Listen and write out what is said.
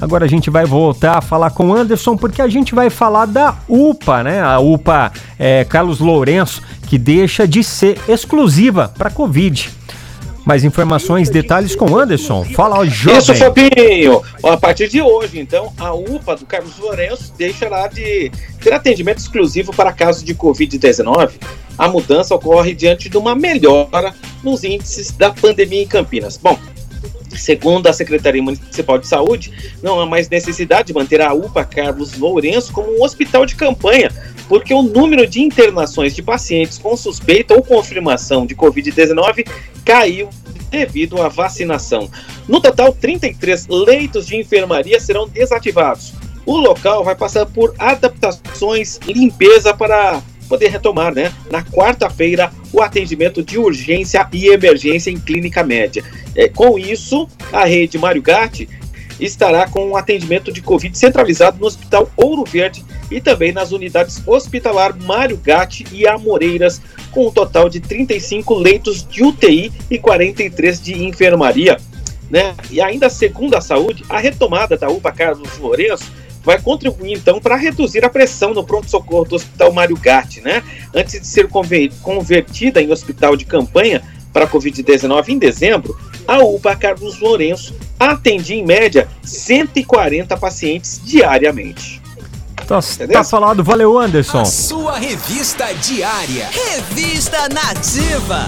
Agora a gente vai voltar a falar com o Anderson porque a gente vai falar da UPA, né? A UPA é, Carlos Lourenço, que deixa de ser exclusiva para Covid. Mais informações, detalhes com Anderson. Fala, jovem. Isso, Fabinho. A partir de hoje, então, a UPA do Carlos Lourenço deixará de ter atendimento exclusivo para casos de Covid-19. A mudança ocorre diante de uma melhora nos índices da pandemia em Campinas. Bom, Segundo a Secretaria Municipal de Saúde, não há mais necessidade de manter a UPA Carlos Lourenço como um hospital de campanha, porque o número de internações de pacientes com suspeita ou confirmação de Covid-19 caiu devido à vacinação. No total, 33 leitos de enfermaria serão desativados. O local vai passar por adaptações, limpeza para poder retomar, né, na quarta-feira, o atendimento de urgência e emergência em clínica média. É, com isso, a rede Mário Gatti estará com um atendimento de Covid centralizado no Hospital Ouro Verde e também nas unidades hospitalar Mário Gatti e Amoreiras, com um total de 35 leitos de UTI e 43 de enfermaria. Né? E ainda segundo a saúde, a retomada da UPA Carlos Lourenço vai contribuir então para reduzir a pressão no pronto-socorro do Hospital Mário Gatti, né? Antes de ser convertida em hospital de campanha para a Covid-19 em dezembro, a UPA Carlos Lourenço atendia em média 140 pacientes diariamente. Tá, tá, falado, valeu Anderson. A sua revista diária. Revista Nativa.